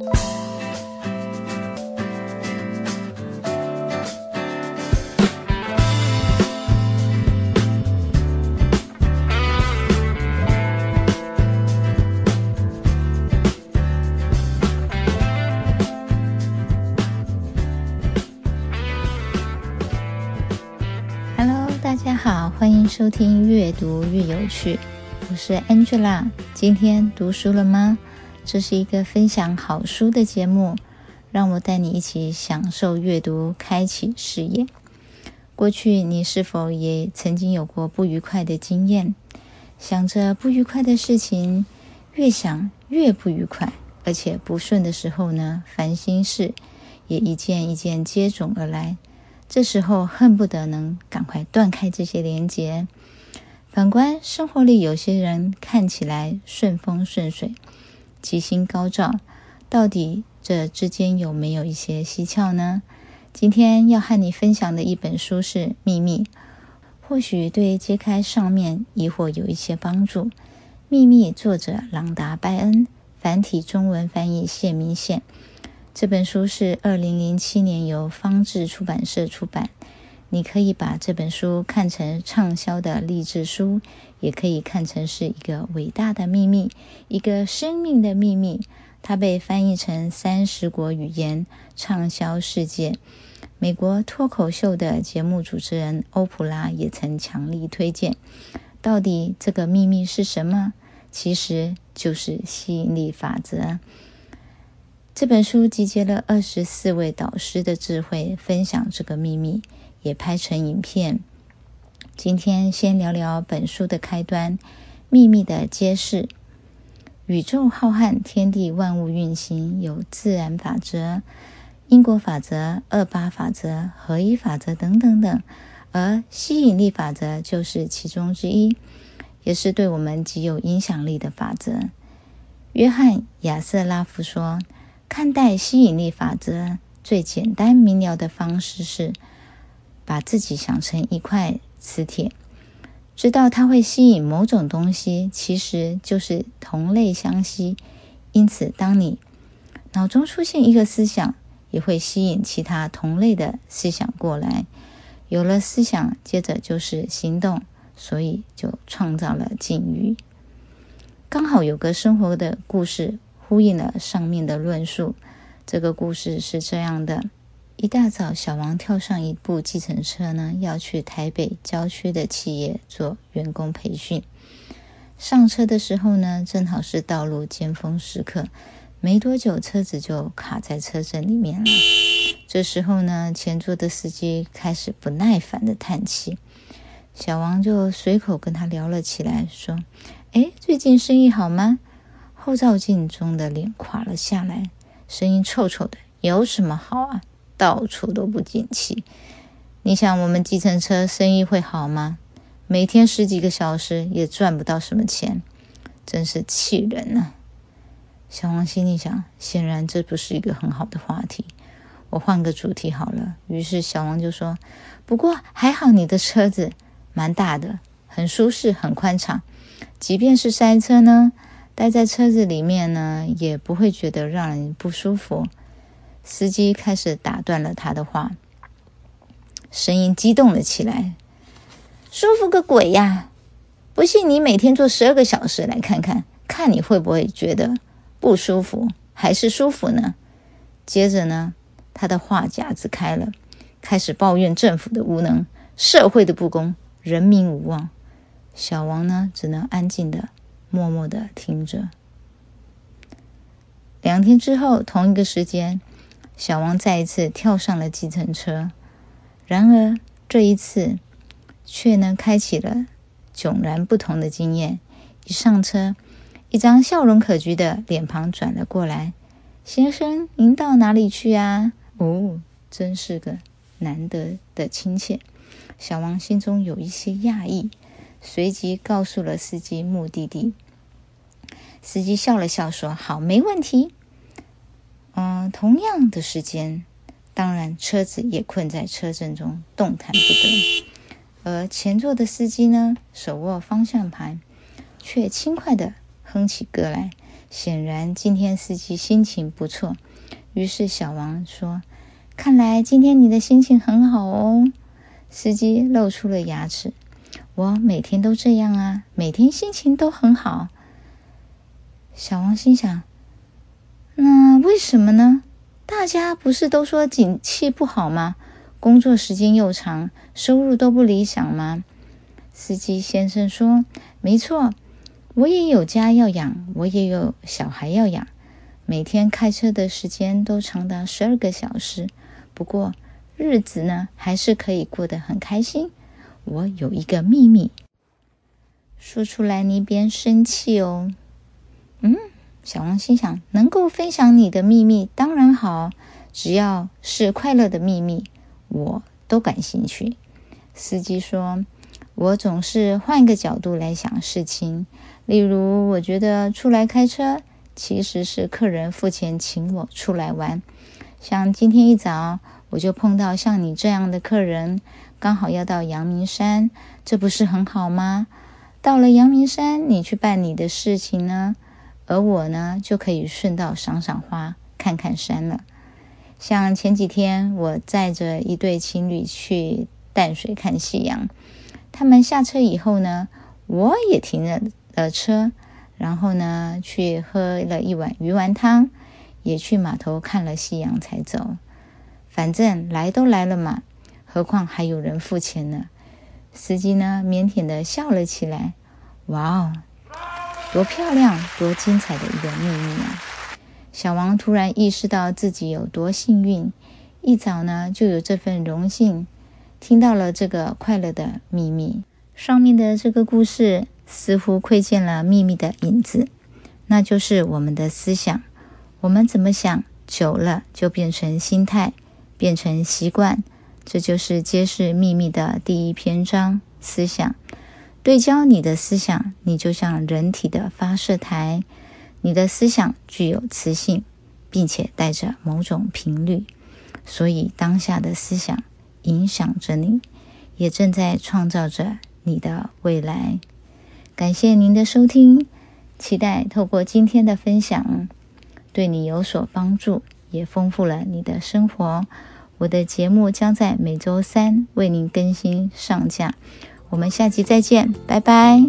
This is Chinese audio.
Hello，大家好，欢迎收听阅读越有趣，我是 Angela。今天读书了吗？这是一个分享好书的节目，让我带你一起享受阅读，开启视野。过去你是否也曾经有过不愉快的经验？想着不愉快的事情，越想越不愉快，而且不顺的时候呢，烦心事也一件一件接踵而来。这时候恨不得能赶快断开这些连结。反观生活里，有些人看起来顺风顺水、吉星高照，到底这之间有没有一些蹊跷呢？今天要和你分享的一本书是《秘密》，或许对揭开上面疑惑有一些帮助。《秘密》作者朗达·拜恩，繁体中文翻译谢明宪。这本书是二零零七年由方志出版社出版。你可以把这本书看成畅销的励志书，也可以看成是一个伟大的秘密，一个生命的秘密。它被翻译成三十国语言，畅销世界。美国脱口秀的节目主持人欧普拉也曾强力推荐。到底这个秘密是什么？其实就是吸引力法则。这本书集结了二十四位导师的智慧，分享这个秘密，也拍成影片。今天先聊聊本书的开端，秘密的揭示。宇宙浩瀚，天地万物运行，有自然法则、因果法则、二八法则、合一法则等等等，而吸引力法则就是其中之一，也是对我们极有影响力的法则。约翰·亚瑟拉夫说。看待吸引力法则最简单明了的方式是，把自己想成一块磁铁，知道它会吸引某种东西，其实就是同类相吸。因此，当你脑中出现一个思想，也会吸引其他同类的思想过来。有了思想，接着就是行动，所以就创造了境遇。刚好有个生活的故事。呼应了上面的论述。这个故事是这样的：一大早，小王跳上一部计程车呢，要去台北郊区的企业做员工培训。上车的时候呢，正好是道路尖峰时刻，没多久车子就卡在车阵里面了。这时候呢，前座的司机开始不耐烦的叹气，小王就随口跟他聊了起来，说：“哎，最近生意好吗？”后照镜中的脸垮了下来，声音臭臭的：“有什么好啊？到处都不景气。你想我们计程车生意会好吗？每天十几个小时也赚不到什么钱，真是气人啊！”小王心里想：显然这不是一个很好的话题，我换个主题好了。于是小王就说：“不过还好你的车子蛮大的，很舒适，很宽敞，即便是塞车呢。”待在车子里面呢，也不会觉得让人不舒服。司机开始打断了他的话，声音激动了起来：“舒服个鬼呀！不信你每天坐十二个小时来看看，看你会不会觉得不舒服还是舒服呢？”接着呢，他的话匣子开了，开始抱怨政府的无能、社会的不公、人民无望。小王呢，只能安静的。默默的听着。两天之后，同一个时间，小王再一次跳上了计程车。然而这一次，却呢开启了迥然不同的经验。一上车，一张笑容可掬的脸庞转了过来：“先生，您到哪里去啊？”哦，真是个难得的亲切。小王心中有一些讶异。随即告诉了司机目的地。司机笑了笑说：“好，没问题。”嗯，同样的时间，当然车子也困在车阵中，动弹不得。而前座的司机呢，手握方向盘，却轻快的哼起歌来，显然今天司机心情不错。于是小王说：“看来今天你的心情很好哦。”司机露出了牙齿：“我每天都这样啊，每天心情都很好。”小王心想：“那为什么呢？大家不是都说景气不好吗？工作时间又长，收入都不理想吗？”司机先生说：“没错，我也有家要养，我也有小孩要养，每天开车的时间都长达十二个小时。不过日子呢，还是可以过得很开心。我有一个秘密，说出来你别生气哦。”嗯，小王心想，能够分享你的秘密当然好，只要是快乐的秘密，我都感兴趣。司机说。我总是换个角度来想事情，例如，我觉得出来开车其实是客人付钱请我出来玩。像今天一早，我就碰到像你这样的客人，刚好要到阳明山，这不是很好吗？到了阳明山，你去办你的事情呢，而我呢，就可以顺道赏赏花，看看山了。像前几天，我载着一对情侣去淡水看夕阳。他们下车以后呢，我也停了了车，然后呢去喝了一碗鱼丸汤，也去码头看了夕阳才走。反正来都来了嘛，何况还有人付钱呢。司机呢腼腆的笑了起来。哇哦，多漂亮，多精彩的一个秘密啊！小王突然意识到自己有多幸运，一早呢就有这份荣幸。听到了这个快乐的秘密，上面的这个故事似乎窥见了秘密的影子，那就是我们的思想。我们怎么想，久了就变成心态，变成习惯。这就是揭示秘密的第一篇章：思想。对焦你的思想，你就像人体的发射台，你的思想具有磁性，并且带着某种频率，所以当下的思想。影响着你，也正在创造着你的未来。感谢您的收听，期待透过今天的分享，对你有所帮助，也丰富了你的生活。我的节目将在每周三为您更新上架，我们下集再见，拜拜。